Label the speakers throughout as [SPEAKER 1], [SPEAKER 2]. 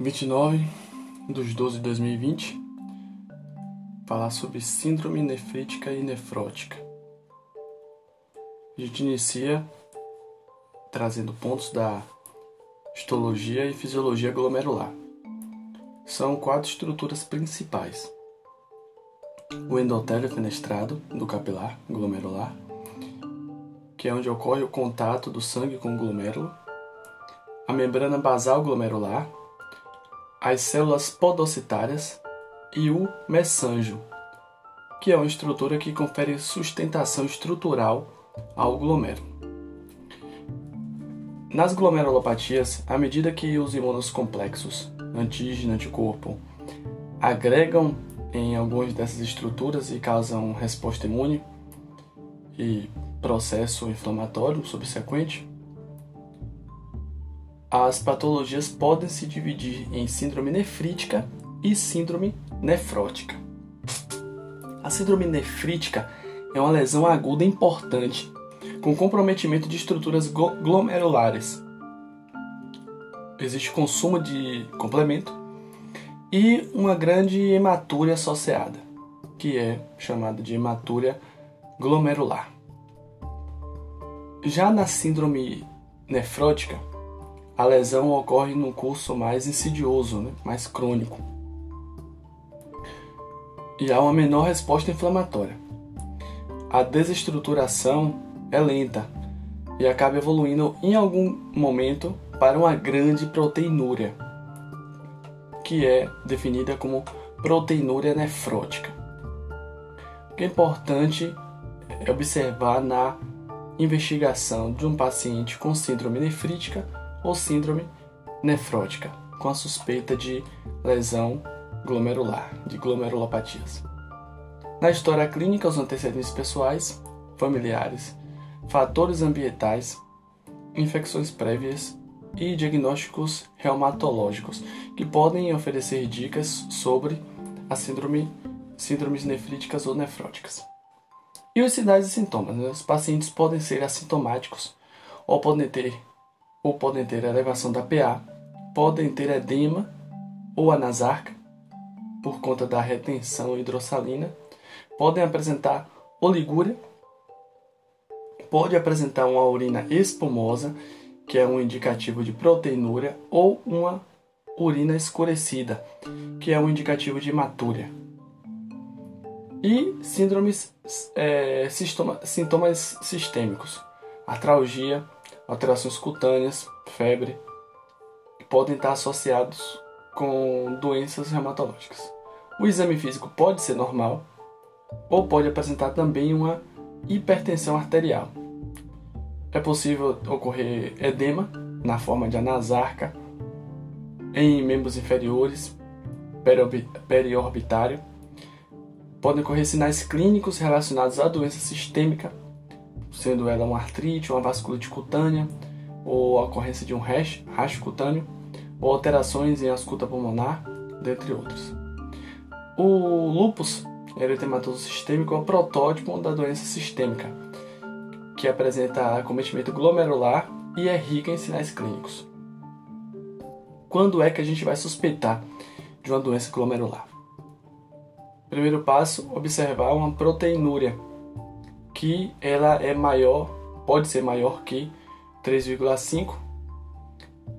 [SPEAKER 1] 29 de 12 de 2020, falar sobre síndrome nefrítica e nefrótica. A gente inicia trazendo pontos da histologia e fisiologia glomerular. São quatro estruturas principais: o endotélio fenestrado do capilar glomerular, que é onde ocorre o contato do sangue com o glomérulo, a membrana basal glomerular, as células podocitárias e o mesângio, que é uma estrutura que confere sustentação estrutural ao glomérulo. Nas glomerulopatias, à medida que os imunocomplexos, antígeno e anticorpo, agregam em algumas dessas estruturas e causam resposta imune e processo inflamatório subsequente, as patologias podem se dividir em síndrome nefrítica e síndrome nefrótica. A síndrome nefrítica é uma lesão aguda importante, com comprometimento de estruturas glomerulares. Existe consumo de complemento e uma grande hematúria associada, que é chamada de hematúria glomerular. Já na síndrome nefrótica, a lesão ocorre num curso mais insidioso, né? mais crônico. E há uma menor resposta inflamatória. A desestruturação é lenta e acaba evoluindo em algum momento para uma grande proteinúria, que é definida como proteinúria nefrótica. O que é importante é observar na investigação de um paciente com síndrome nefrítica ou síndrome nefrótica, com a suspeita de lesão glomerular, de glomerulopatias. Na história clínica, os antecedentes pessoais, familiares, fatores ambientais, infecções prévias e diagnósticos reumatológicos, que podem oferecer dicas sobre a síndrome, síndromes nefríticas ou nefróticas. E os sinais e sintomas. Né? Os pacientes podem ser assintomáticos ou podem ter ou podem ter elevação da PA, podem ter edema ou anasarca por conta da retenção hidrossalina, podem apresentar oligúria, pode apresentar uma urina espumosa, que é um indicativo de proteinúria, ou uma urina escurecida, que é um indicativo de hematúria. E síndromes, é, sintomas sistêmicos, artralgia, alterações cutâneas, febre, podem estar associados com doenças reumatológicas. O exame físico pode ser normal ou pode apresentar também uma hipertensão arterial. É possível ocorrer edema na forma de anasarca em membros inferiores, periorbitário. Podem ocorrer sinais clínicos relacionados à doença sistêmica sendo ela uma artrite, uma vasculite cutânea, ou a ocorrência de um rash, rash cutâneo, ou alterações em ascuta pulmonar, dentre outros. O lúpus eritematoso sistêmico é o protótipo da doença sistêmica, que apresenta acometimento glomerular e é rica em sinais clínicos. Quando é que a gente vai suspeitar de uma doença glomerular? Primeiro passo, observar uma proteinúria que ela é maior, pode ser maior que 3,5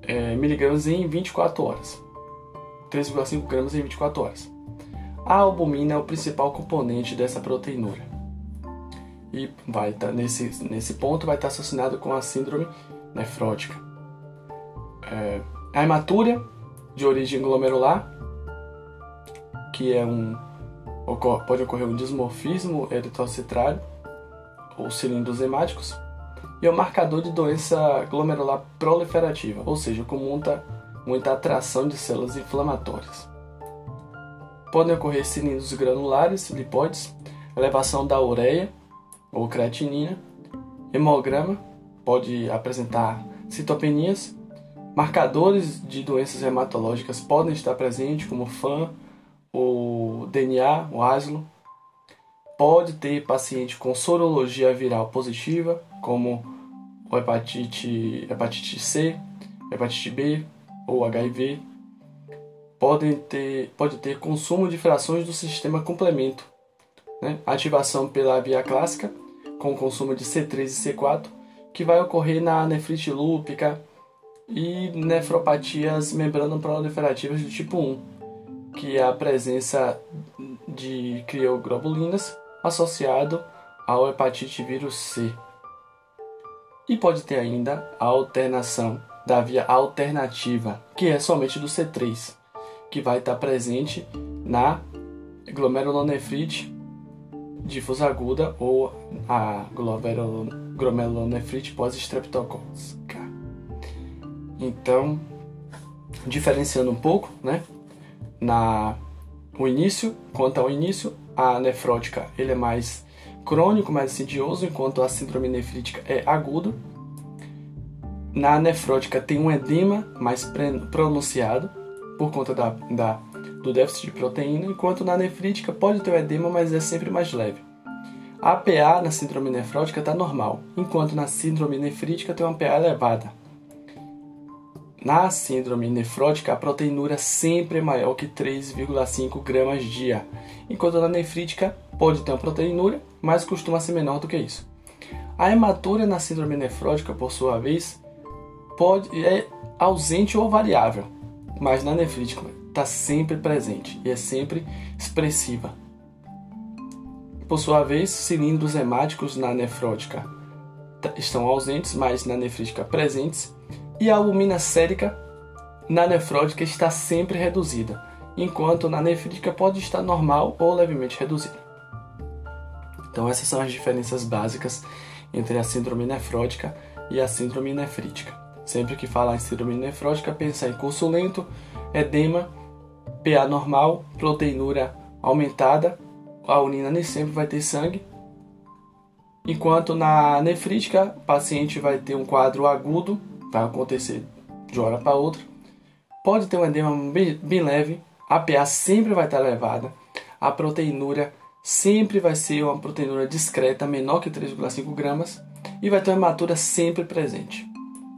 [SPEAKER 1] é, miligramas em 24 horas. 3,5 gramas em 24 horas. A albumina é o principal componente dessa proteinúria. E vai estar tá, nesse, nesse ponto vai estar tá associado com a síndrome nefrótica. É, a hematúria de origem glomerular, que é um pode ocorrer um dismorfismo eritrocitrário ou cilindros hemáticos, e é marcador de doença glomerular proliferativa, ou seja, com muita, muita atração de células inflamatórias. Podem ocorrer cilindros granulares, lipóides, elevação da ureia ou creatinina, hemograma, pode apresentar citopenias, marcadores de doenças hematológicas podem estar presentes, como FAM, o DNA, o ASLO, Pode ter paciente com sorologia viral positiva, como hepatite, hepatite C, hepatite B ou HIV. podem ter, pode ter consumo de frações do sistema complemento, né? ativação pela via clássica, com consumo de C3 e C4, que vai ocorrer na nefrite lúpica e nefropatias membrano-proliferativas do tipo 1, que é a presença de crioglobulinas associado ao hepatite vírus C. E pode ter ainda a alternação da via alternativa, que é somente do C3, que vai estar presente na glomerulonefrite difusa aguda ou a glomerulonefrite pós-estreptocócica. Então, diferenciando um pouco, né, na o início, quanto ao início, a nefrótica ele é mais crônico, mais insidioso, enquanto a síndrome nefrítica é agudo. Na nefrótica tem um edema mais pronunciado por conta da, da, do déficit de proteína, enquanto na nefrítica pode ter o edema, mas é sempre mais leve. A PA na síndrome nefrótica está normal, enquanto na síndrome nefrítica tem uma PA elevada. Na síndrome nefrótica, a proteinúria sempre é maior que 3,5 gramas dia, enquanto na nefrítica pode ter uma proteinúria, mas costuma ser menor do que isso. A hematúria na síndrome nefrótica, por sua vez, pode é ausente ou variável, mas na nefrítica está sempre presente e é sempre expressiva. Por sua vez, cilindros hemáticos na nefrótica estão ausentes, mas na nefrítica presentes e a albumina sérica na nefrótica está sempre reduzida, enquanto na nefrítica pode estar normal ou levemente reduzida. Então essas são as diferenças básicas entre a síndrome nefrótica e a síndrome nefrítica. Sempre que falar em síndrome nefrótica, pensar em curso lento, edema, PA normal, proteinúria aumentada, a urina nem sempre vai ter sangue. Enquanto na nefrítica, o paciente vai ter um quadro agudo vai acontecer de hora para outra. Pode ter um edema bem, bem leve, a PA sempre vai estar elevada, a proteinúria sempre vai ser uma proteinúria discreta, menor que 3,5 gramas, e vai ter uma hematura sempre presente.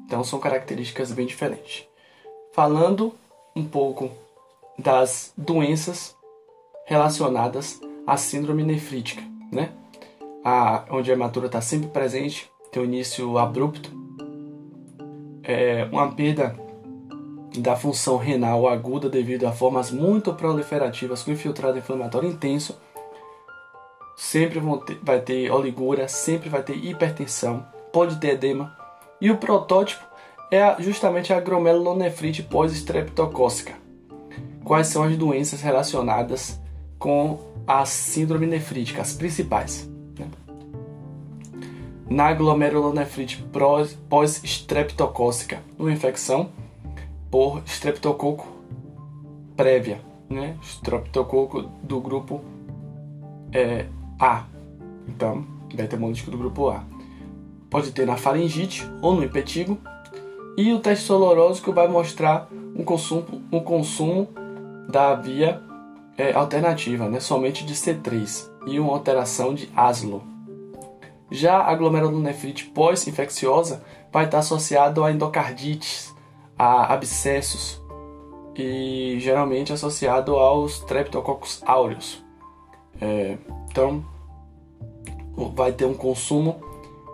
[SPEAKER 1] Então são características bem diferentes. Falando um pouco das doenças relacionadas à síndrome nefrítica, né? A, onde a hematura está sempre presente, tem o início abrupto, é, uma perda da função renal aguda devido a formas muito proliferativas com infiltrado inflamatório intenso, sempre ter, vai ter oligúria, sempre vai ter hipertensão, pode ter edema. E o protótipo é justamente a glomerulonefrite pós-estreptocócica. Quais são as doenças relacionadas com a síndrome nefrítica, as principais? Na glomerulonefrite pós-estreptocócica, uma infecção por estreptococo prévia, né? Estreptococo do grupo é, A. Então, beta-hemolítico do grupo A. Pode ter na faringite ou no impetigo. E o teste solorósico vai mostrar um consumo, um consumo da via é, alternativa, né? somente de C3 e uma alteração de ASLO. Já a glomerulonefrite pós-infecciosa vai estar associado a endocardites, a abscessos e geralmente associado aos Streptococcus aureus. É, então, vai ter um consumo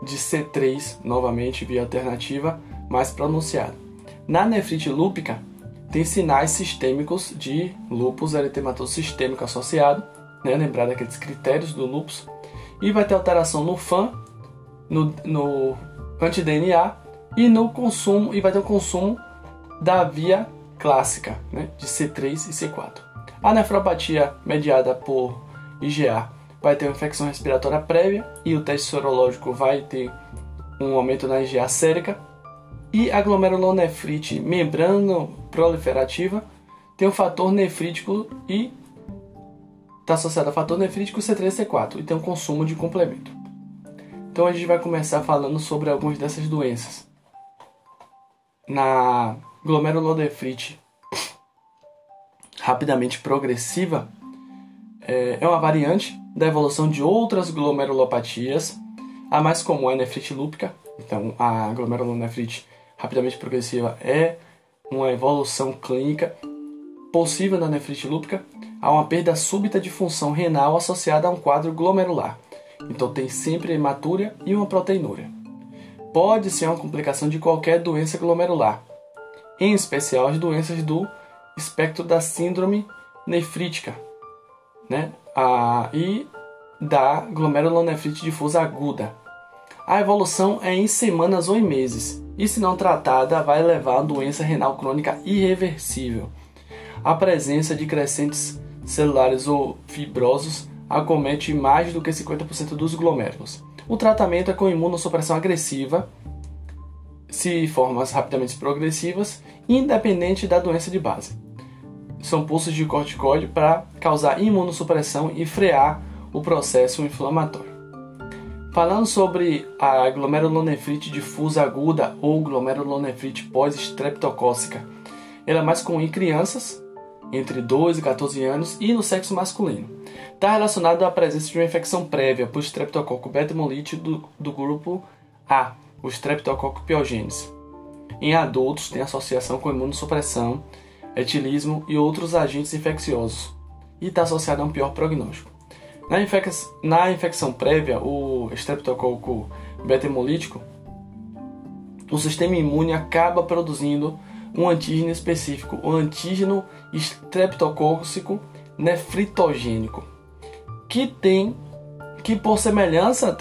[SPEAKER 1] de C3 novamente via alternativa mais pronunciado. Na nefrite lúpica, tem sinais sistêmicos de lúpus eritematoso sistêmico associado, né? lembrar daqueles critérios do lúpus e vai ter alteração no FAN, no, no anti-DNA e no consumo, e vai ter o consumo da via clássica, né, de C3 e C4. A nefropatia mediada por IgA vai ter uma infecção respiratória prévia e o teste sorológico vai ter um aumento na IgA sérica. E a glomerulonefrite membrano proliferativa tem um fator nefrítico e está associado a fator nefrítico C3 e C4 e tem um consumo de complemento. Então a gente vai começar falando sobre algumas dessas doenças. Na glomerulonefrite rapidamente progressiva é, é uma variante da evolução de outras glomerulopatias. A mais comum é a nefrite lúpica, então a glomerulonefrite rapidamente progressiva é uma evolução clínica possível na nefrite lúpica, há uma perda súbita de função renal associada a um quadro glomerular. Então tem sempre hematúria e uma proteinúria. Pode ser uma complicação de qualquer doença glomerular, em especial as doenças do espectro da síndrome nefrítica, né? Ah, e da glomerulonefrite difusa aguda. A evolução é em semanas ou em meses, e se não tratada, vai levar a doença renal crônica irreversível. A presença de crescentes celulares ou fibrosos acomete mais do que 50% dos glomérulos. O tratamento é com imunossupressão agressiva, se formas rapidamente progressivas, independente da doença de base. São pulsos de corticoide para causar imunossupressão e frear o processo inflamatório. Falando sobre a glomerulonefrite difusa aguda ou glomerulonefrite pós-estreptocócica, ela é mais comum em crianças entre 2 e 14 anos e no sexo masculino. Está relacionado à presença de uma infecção prévia por Streptococcus beta-hemolite do, do grupo A, o Streptococcus pyogenes. Em adultos, tem associação com imunossupressão, etilismo e outros agentes infecciosos, e está associado a um pior prognóstico. Na, infec na infecção prévia, o Streptococcus beta-hemolítico, o sistema imune acaba produzindo um antígeno específico, o antígeno estreptocócico nefritogênico, que tem que por semelhança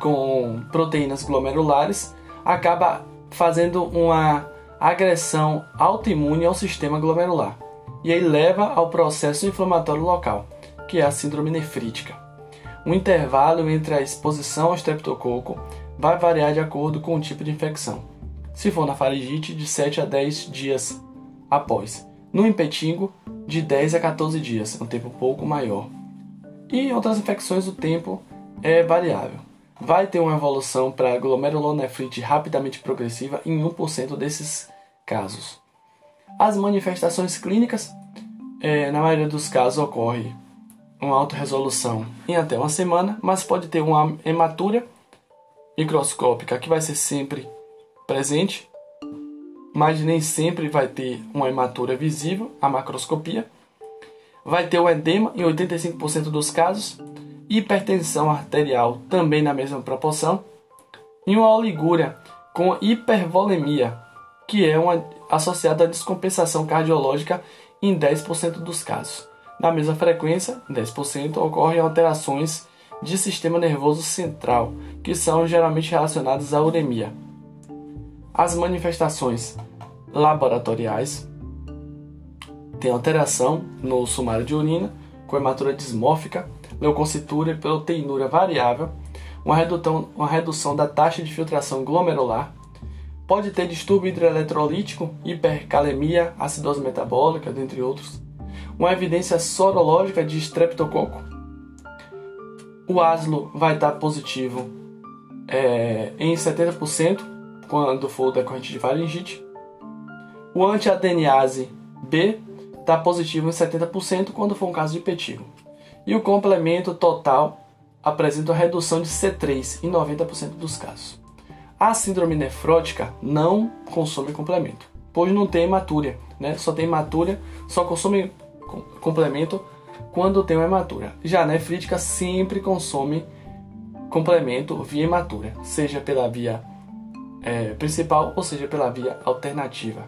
[SPEAKER 1] com proteínas glomerulares acaba fazendo uma agressão autoimune ao sistema glomerular e aí leva ao processo inflamatório local, que é a síndrome nefrítica. O intervalo entre a exposição ao estreptococo vai variar de acordo com o tipo de infecção se for na faringite, de 7 a 10 dias após. No impetingo, de 10 a 14 dias, um tempo pouco maior. E em outras infecções, o tempo é variável. Vai ter uma evolução para glomerulonefrite rapidamente progressiva em 1% desses casos. As manifestações clínicas, é, na maioria dos casos, ocorre uma alta resolução em até uma semana, mas pode ter uma hematúria microscópica que vai ser sempre presente, mas nem sempre vai ter uma hematura visível, a macroscopia. Vai ter o edema em 85% dos casos, hipertensão arterial também na mesma proporção, e uma oligúria com hipervolemia, que é uma associada à descompensação cardiológica em 10% dos casos. Na mesma frequência, 10%, ocorrem alterações de sistema nervoso central, que são geralmente relacionadas à uremia. As manifestações laboratoriais têm alteração no sumário de urina, com hematura dismórfica, leucocitura e proteinúria variável, uma redução, uma redução da taxa de filtração glomerular, pode ter distúrbio hidroeletrolítico, hipercalemia, acidose metabólica, dentre outros, uma evidência sorológica de streptococo. O aslo vai estar positivo é, em 70%, quando for decorrente de faringite. O anti-adeniase B está positivo em 70% quando for um caso de petígio. E o complemento total apresenta uma redução de C3 em 90% dos casos. A síndrome nefrótica não consome complemento, pois não tem hematúria, né? só tem hematúria, só consome complemento quando tem uma hematúria. Já a nefrítica sempre consome complemento via hematúria, seja pela via é, principal, ou seja, pela via alternativa.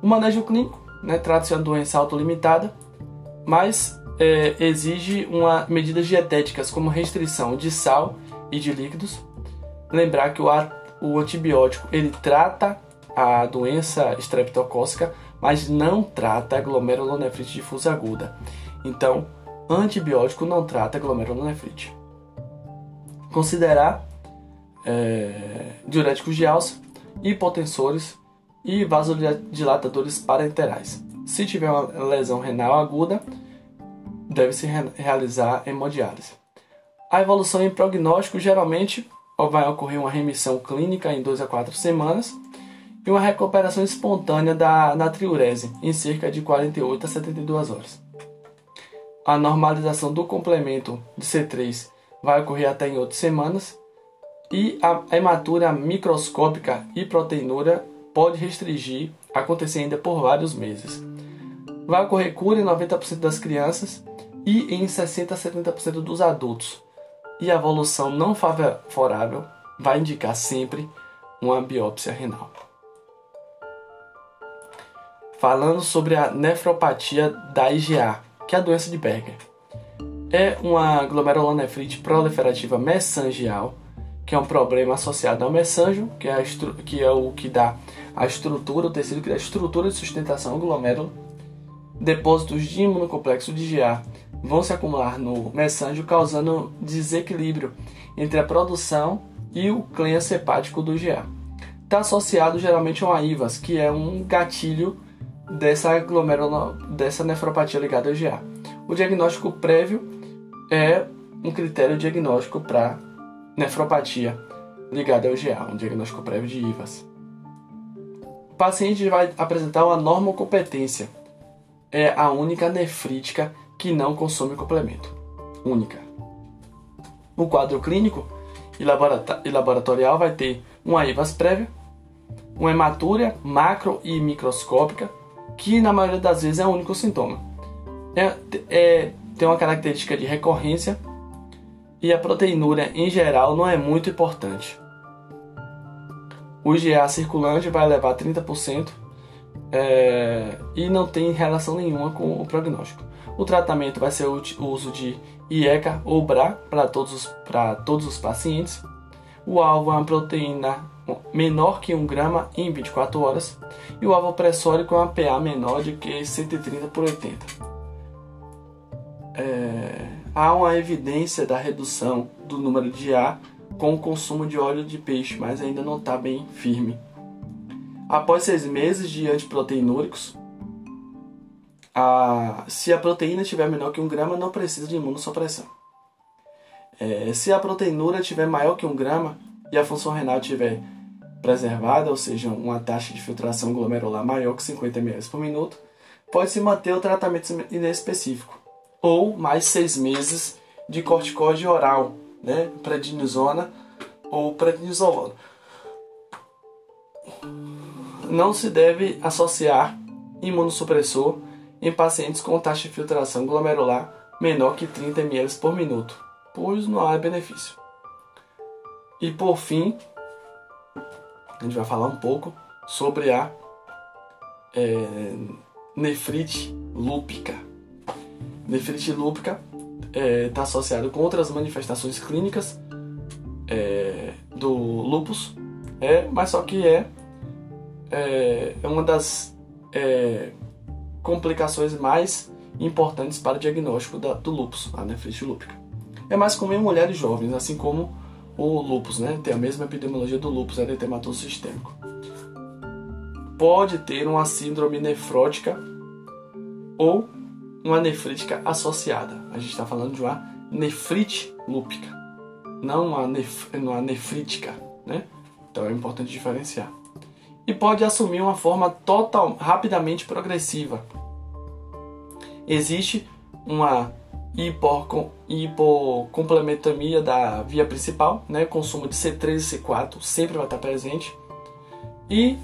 [SPEAKER 1] O manejo clínico né, trata-se de uma doença autolimitada, mas é, exige uma, medidas dietéticas como restrição de sal e de líquidos. Lembrar que o, o antibiótico ele trata a doença estreptocócica, mas não trata a glomerulonefrite difusa aguda. Então, antibiótico não trata glomerulonefrite. Considerar é, diuréticos de alça, hipotensores e vasodilatadores parenterais. Se tiver uma lesão renal aguda, deve-se realizar hemodiálise. A evolução em prognóstico geralmente vai ocorrer uma remissão clínica em 2 a 4 semanas e uma recuperação espontânea da natriurese em cerca de 48 a 72 horas. A normalização do complemento de C3 vai ocorrer até em 8 semanas e a hematura microscópica e proteinúria pode restringir acontecer ainda por vários meses. Vai ocorrer cura em 90% das crianças e em 60 a 70% dos adultos. E a evolução não favorável vai indicar sempre uma biópsia renal. Falando sobre a nefropatia da IgA, que é a doença de Berger. É uma glomerulonefrite proliferativa mesangial, que é um problema associado ao mesanjo, que é, que é o que dá a estrutura, o tecido que dá a estrutura de sustentação glomérulo. Depósitos de imunocomplexo de IgA vão se acumular no mesanjo, causando desequilíbrio entre a produção e o clênio hepático do IgA. Está associado geralmente a uma IVAS, que é um gatilho dessa dessa nefropatia ligada ao IgA. O diagnóstico prévio é um critério diagnóstico para nefropatia ligada ao IgA, um diagnóstico prévio de IVAS. O paciente vai apresentar uma normocompetência. É a única nefrítica que não consome complemento. Única. O quadro clínico e laboratorial vai ter uma IVAS prévia, uma hematúria macro e microscópica, que na maioria das vezes é o único sintoma. É, é, tem uma característica de recorrência e a proteinúria em geral não é muito importante. O IgA circulante vai levar 30% é, e não tem relação nenhuma com o prognóstico. O tratamento vai ser o uso de IECA ou BRA para todos, para todos os pacientes. O alvo é uma proteína menor que 1 grama em 24 horas e o alvo pressórico é uma PA menor de que 130 por 80. É, há uma evidência da redução do número de A com o consumo de óleo de peixe, mas ainda não está bem firme. Após seis meses de antiproteinúricos, a, se a proteína estiver menor que 1 grama, não precisa de imunossupressão. É, se a proteinúria estiver maior que 1 grama e a função renal estiver preservada, ou seja, uma taxa de filtração glomerular maior que 50 ml por minuto, pode-se manter o tratamento inespecífico, ou mais seis meses de corticóide oral, né, prednisona ou prednisolona. Não se deve associar imunossupressor em pacientes com taxa de filtração glomerular menor que 30 ml por minuto, pois não há benefício. E por fim, a gente vai falar um pouco sobre a é, nefrite lúpica. Nefrite lúpica está é, tá associado com outras manifestações clínicas é, do lúpus, é, mas só que é, é, é uma das é, complicações mais importantes para o diagnóstico da, do lúpus, a nefrite lúpica. É mais comum em mulheres jovens, assim como o lúpus, né? Tem a mesma epidemiologia do lúpus, eritematoso sistêmico. Pode ter uma síndrome nefrótica ou uma nefrítica associada. A gente está falando de uma nefrite lúpica, não uma, nef uma nefrítica, né? Então é importante diferenciar. E pode assumir uma forma total, rapidamente progressiva. Existe uma hipocomplementomia da via principal, né? consumo de C3 e C4 sempre vai estar presente e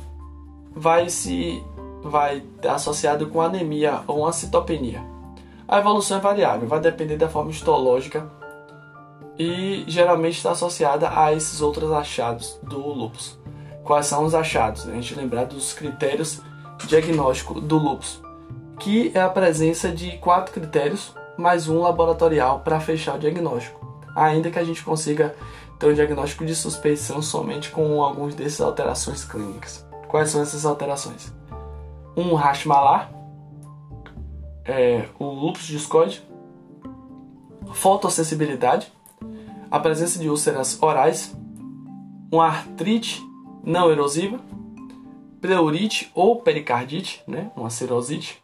[SPEAKER 1] vai se vai estar associado com anemia ou uma citopenia. A evolução é variável, vai depender da forma histológica e geralmente está associada a esses outros achados do lúpus. Quais são os achados? A gente lembrar dos critérios diagnóstico do lúpus, que é a presença de quatro critérios mais um laboratorial para fechar o diagnóstico, ainda que a gente consiga ter um diagnóstico de suspeição somente com algumas dessas alterações clínicas. Quais são essas alterações? Um rash malar, é, o lúpus discoide, fotossensibilidade, a presença de úlceras orais, uma artrite não erosiva, pleurite ou pericardite, né, uma cirrosite,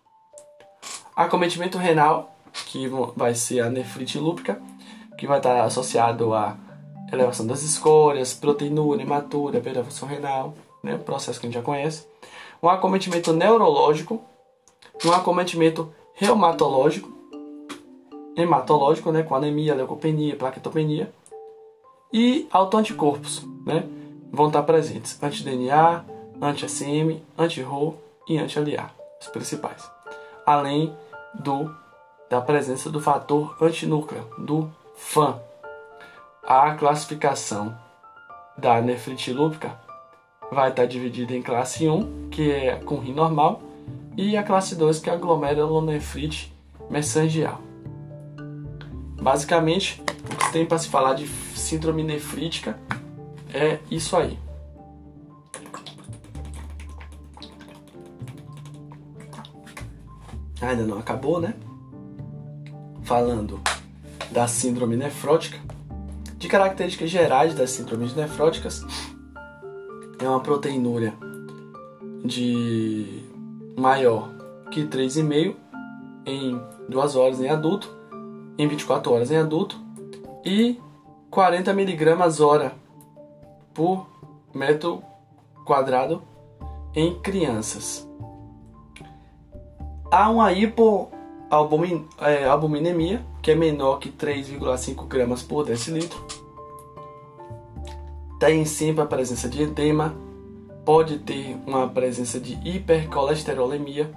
[SPEAKER 1] acometimento renal que vai ser a nefrite lúpica, que vai estar associado à elevação das escórias, proteinúria, hematura, função renal, né, processo que a gente já conhece. Um acometimento neurológico, um acometimento reumatológico, hematológico, né, com anemia, leucopenia, plaquetopenia, e autoanticorpos, né, vão estar presentes, anti-DNA, anti-ACM, anti-RO e anti-LA, os principais. além do da presença do fator antinúcleo, do FAN. A classificação da nefrite lúpica vai estar dividida em classe 1, que é com rim normal, e a classe 2, que é a glomerulonefrite mesangial. Basicamente, o que tem para se falar de síndrome nefrítica é isso aí. Ainda não acabou, né? Falando da síndrome nefrótica, de características gerais das síndromes nefróticas, é uma proteinúria de maior que 3,5 em 2 horas em adulto, em 24 horas em adulto e 40 miligramas hora por metro quadrado em crianças. Há uma hipoalbuminemia, é, que é menor que 3,5 gramas por decilitro. Tem sempre a presença de edema, pode ter uma presença de hipercolesterolemia,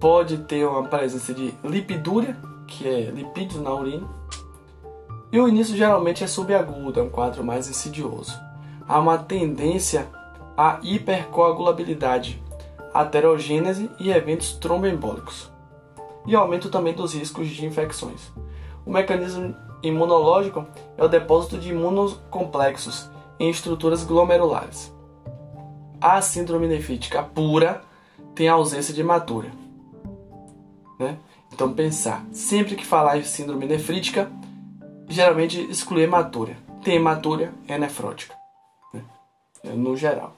[SPEAKER 1] pode ter uma presença de lipidúria, que é lipídios na urina, e o início geralmente é subagudo, é um quadro mais insidioso. Há uma tendência à hipercoagulabilidade, aterogênese e eventos tromboembólicos. E aumento também dos riscos de infecções. O mecanismo imunológico é o depósito de imunocomplexos em estruturas glomerulares. A síndrome nefrítica pura tem ausência de hematura. Né? Então pensar, sempre que falar em síndrome nefrítica, geralmente excluir hematúria. Tem hematúria, é nefrótica, né? no geral.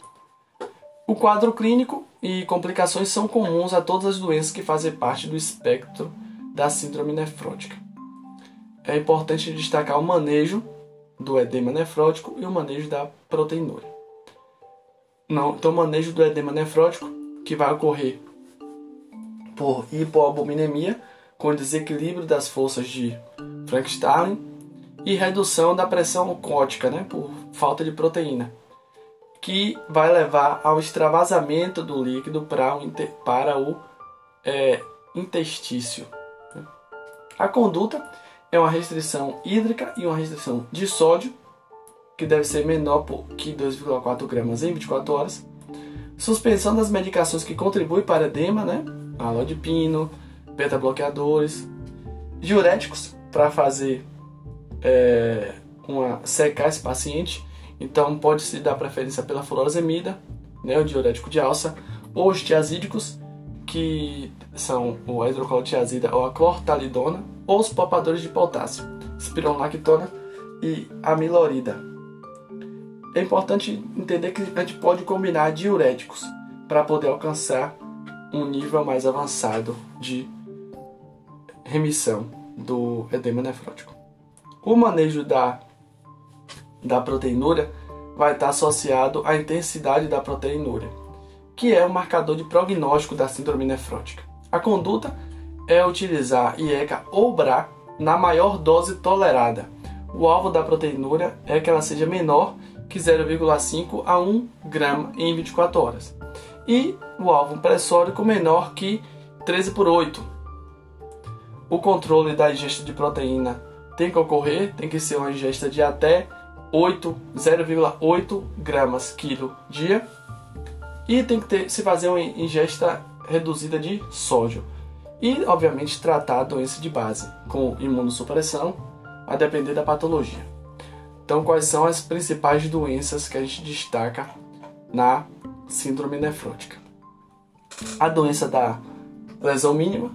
[SPEAKER 1] O quadro clínico e complicações são comuns a todas as doenças que fazem parte do espectro da síndrome nefrótica. É importante destacar o manejo do edema nefrótico e o manejo da proteinúria. Não, então, o manejo do edema nefrótico, que vai ocorrer por hipoalbuminemia, com desequilíbrio das forças de Frankenstein e redução da pressão ocótica, né, por falta de proteína, que vai levar ao extravasamento do líquido para o, para o é, intestício. A conduta é uma restrição hídrica e uma restrição de sódio, que deve ser menor que 2,4 gramas em 24 horas. Suspensão das medicações que contribuem para edema, né? Alodipino, beta-bloqueadores, diuréticos para fazer é, uma secar esse paciente. Então pode se dar preferência pela furosemida, né, o diurético de alça, ou os tiazídicos, que são o hidroclorotiazida ou a clortalidona, ou os poupadores de potássio, espironolactona e amilorida. É importante entender que a gente pode combinar diuréticos para poder alcançar um nível mais avançado de remissão do edema nefrótico. O manejo da, da proteinúria vai estar associado à intensidade da proteinúria, que é o marcador de prognóstico da síndrome nefrótica. A conduta é utilizar IECA ou BRA na maior dose tolerada. O alvo da proteinúria é que ela seja menor que 0,5 a 1 grama em 24 horas. E o alvo pressórico menor que 13 por 8, o controle da ingesta de proteína tem que ocorrer, tem que ser uma ingesta de até 8, 0,8 gramas quilo dia e tem que ter, se fazer uma ingesta reduzida de sódio e, obviamente, tratar a doença de base com imunossupressão, a depender da patologia. Então, quais são as principais doenças que a gente destaca na síndrome nefrótica? A doença da lesão mínima,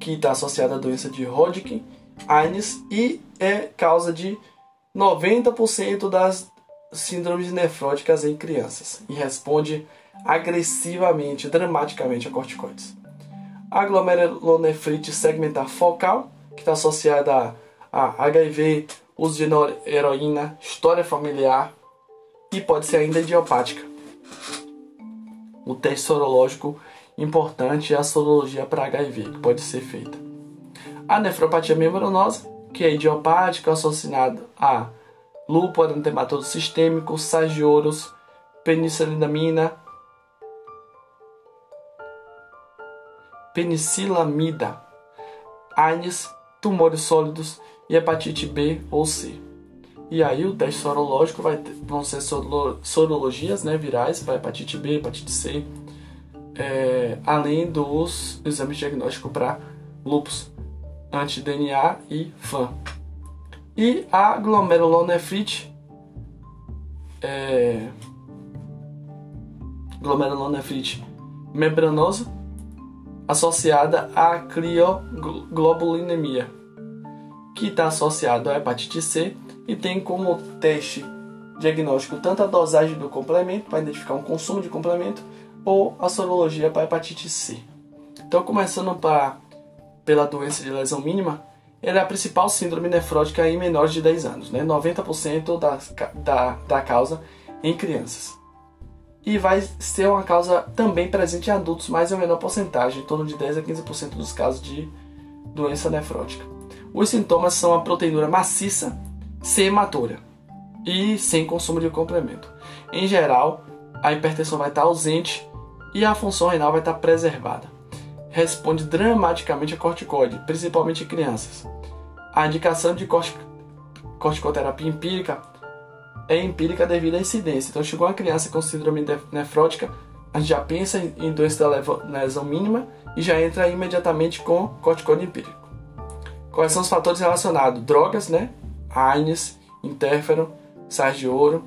[SPEAKER 1] que está associada à doença de Hodgkin, Aines e é causa de 90% das síndromes nefróticas em crianças e responde agressivamente, dramaticamente a corticoides. A glomerulonefrite segmentar focal, que está associada a HIV, uso de heroína, história familiar e pode ser ainda idiopática. O teste sorológico importante é a sorologia para HIV, que pode ser feita. A nefropatia membranosa, que é idiopática associada a lúpus eritematoso sistêmico, sagioros, penicilinamina, penicilamida, AINES, tumores sólidos e hepatite B ou C. E aí o teste sorológico vai ter, vão ser sorologias né, virais para hepatite B, hepatite C, é, além dos exames diagnósticos para lupus, anti-DNA e FAM. E a glomerulonefrite, é, glomerulonefrite membranosa associada à crioglobulinemia, que está associado à hepatite C e tem como teste diagnóstico tanto a dosagem do complemento para identificar um consumo de complemento ou a sorologia para hepatite C. Então, começando pra, pela doença de lesão mínima, ela é a principal síndrome nefrótica em menores de 10 anos, né? 90% da, da, da causa em crianças. E vai ser uma causa também presente em adultos, mas em menor porcentagem, em torno de 10 a 15% dos casos de doença nefrótica. Os sintomas são a proteinura maciça, sematória e sem consumo de complemento. Em geral, a hipertensão vai estar ausente e a função renal vai estar preservada. Responde dramaticamente a corticoide, principalmente em crianças. A indicação de corticoterapia empírica é empírica devido à incidência. Então, chegou uma criança com síndrome nefrótica, a gente já pensa em doença da lesão mínima e já entra imediatamente com corticoide empírico. Quais são os fatores relacionados? Drogas, né? AINES, interferon, sais de ouro,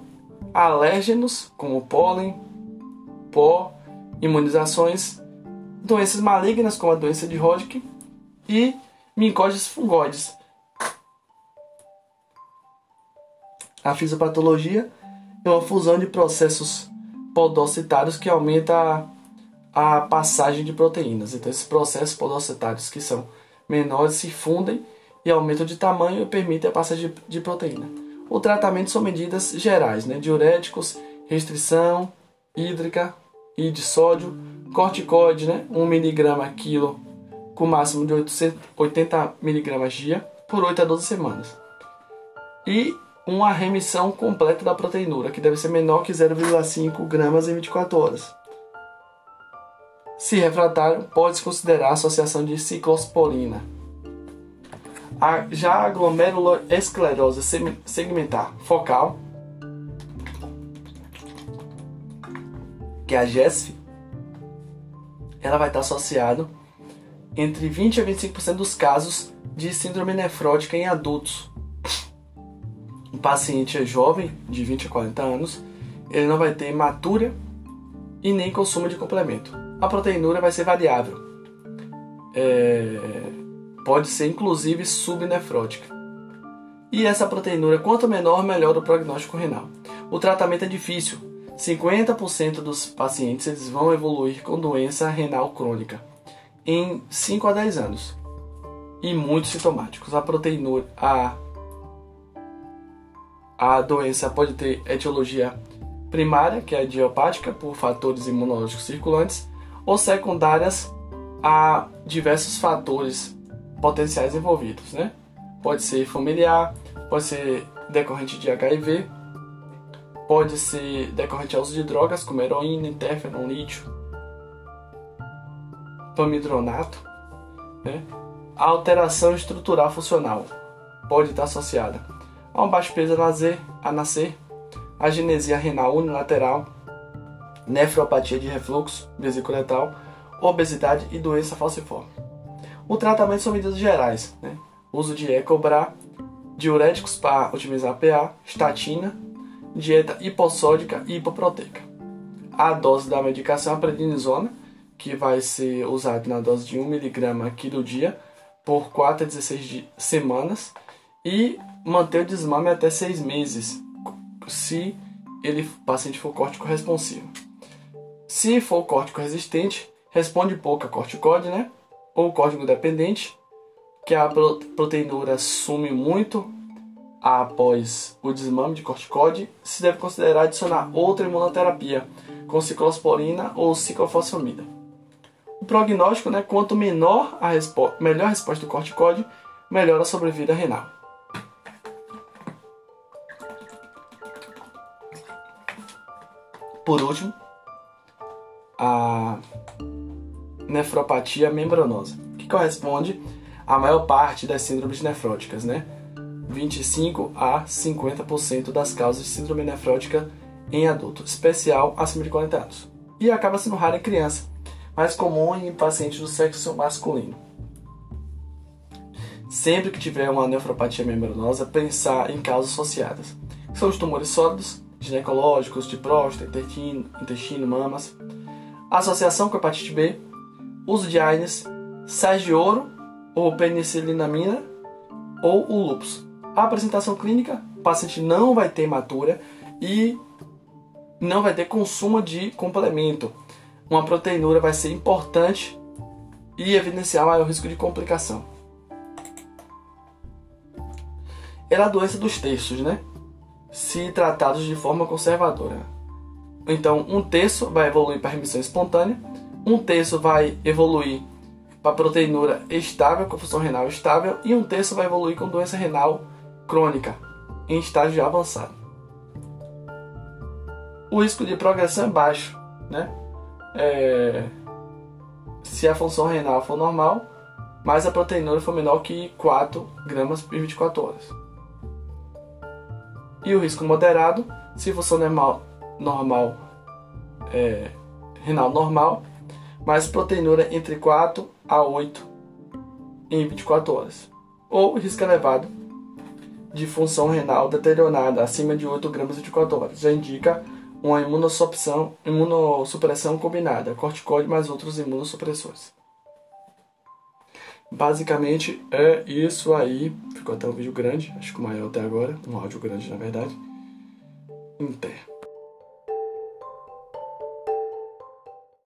[SPEAKER 1] alérgenos como pólen, pó, imunizações, doenças malignas como a doença de Hodgkin e micoses fungoides. A fisiopatologia é uma fusão de processos podocitários que aumenta a, passagem de proteínas. Então, esses processos podocitários que são menores se fundem e aumentam de tamanho e permitem a passagem de, de proteína. O tratamento são medidas gerais, né? diuréticos, restrição hídrica e de sódio, corticoide, né? 1 mg quilo com máximo de 880 mg dia por 8 a 12 semanas. E uma remissão completa da proteinura, que deve ser menor que 0,5 gramas em 24 horas. Se refratário, pode-se considerar a associação de ciclosporina. A, já a glomeruloesclerose segmentar focal, que é a GESF, ela vai estar associada entre 20 a 25% dos casos de síndrome nefrótica em adultos. Um paciente é jovem, de 20 a 40 anos, ele não vai ter hematura e nem consumo de complemento. A proteinúria vai ser variável. É pode ser inclusive subnefrótica. E essa proteinúria, quanto menor, melhor o prognóstico renal. O tratamento é difícil. 50% dos pacientes eles vão evoluir com doença renal crônica em 5 a 10 anos. E muitos sintomáticos. A proteinúria, a, a doença pode ter etiologia primária, que é idiopática, por fatores imunológicos circulantes, ou secundárias a diversos fatores potenciais envolvidos, né? Pode ser familiar, pode ser decorrente de HIV, pode ser decorrente ao uso de drogas como heroína, interferon, lítio, pamidronato, né? A alteração estrutural funcional pode estar associada a baixo peso a nascer, a nascer, a genesia renal unilateral, nefropatia de refluxo vesiculetal, obesidade e doença falciforme. O tratamento são medidas gerais, né? uso de Ecobra, diuréticos para otimizar PA, estatina, dieta hipossódica e hipoproteica. A dose da medicação é a prednisona, que vai ser usada na dose de 1mg aqui do dia por 4 a 16 semanas e manter o desmame até 6 meses, se ele, o paciente for córtico responsivo. Se for córtico resistente, responde pouco a corticóide, né? ou código dependente, que a proteinura sume muito após o desmame de corticóide, se deve considerar adicionar outra imunoterapia, com ciclosporina ou ciclofosfamida. O prognóstico, né, quanto menor a melhor a resposta do corticóide, melhor a sobrevida renal. Por último, a nefropatia membranosa, que corresponde à maior parte das síndromes nefróticas, né? 25 a 50% das causas de síndrome nefrótica em adulto, especial acima de 40 anos. E acaba sendo rara em criança, mais comum em pacientes do sexo masculino. Sempre que tiver uma nefropatia membranosa, pensar em causas associadas. São os tumores sólidos, ginecológicos, de próstata, intestino, mamas, associação com hepatite B, uso de AINES, sais de ouro ou penicilinamina ou o lúpus. A apresentação clínica, o paciente não vai ter hematúria e não vai ter consumo de complemento. Uma proteinura vai ser importante e evidenciar maior risco de complicação. Era a doença dos terços, né? Se tratados de forma conservadora. Então, um terço vai evoluir para remissão espontânea, um terço vai evoluir para proteinura estável, com função renal estável, e um terço vai evoluir com doença renal crônica, em estágio avançado. O risco de progressão é baixo, né? É... Se a função renal for normal, mas a proteinura for menor que 4 gramas por 24 horas. E o risco moderado, se função normal, normal é, renal normal, mais proteinura entre 4 a 8 em 24 horas. Ou risco elevado de função renal deteriorada acima de 8 gramas em 24 horas. Já indica uma imunossupressão, imunossupressão combinada, corticoide mais outros imunossupressores. Basicamente é isso aí. Ficou até um vídeo grande, acho que o maior até agora, um áudio grande na verdade. Inter.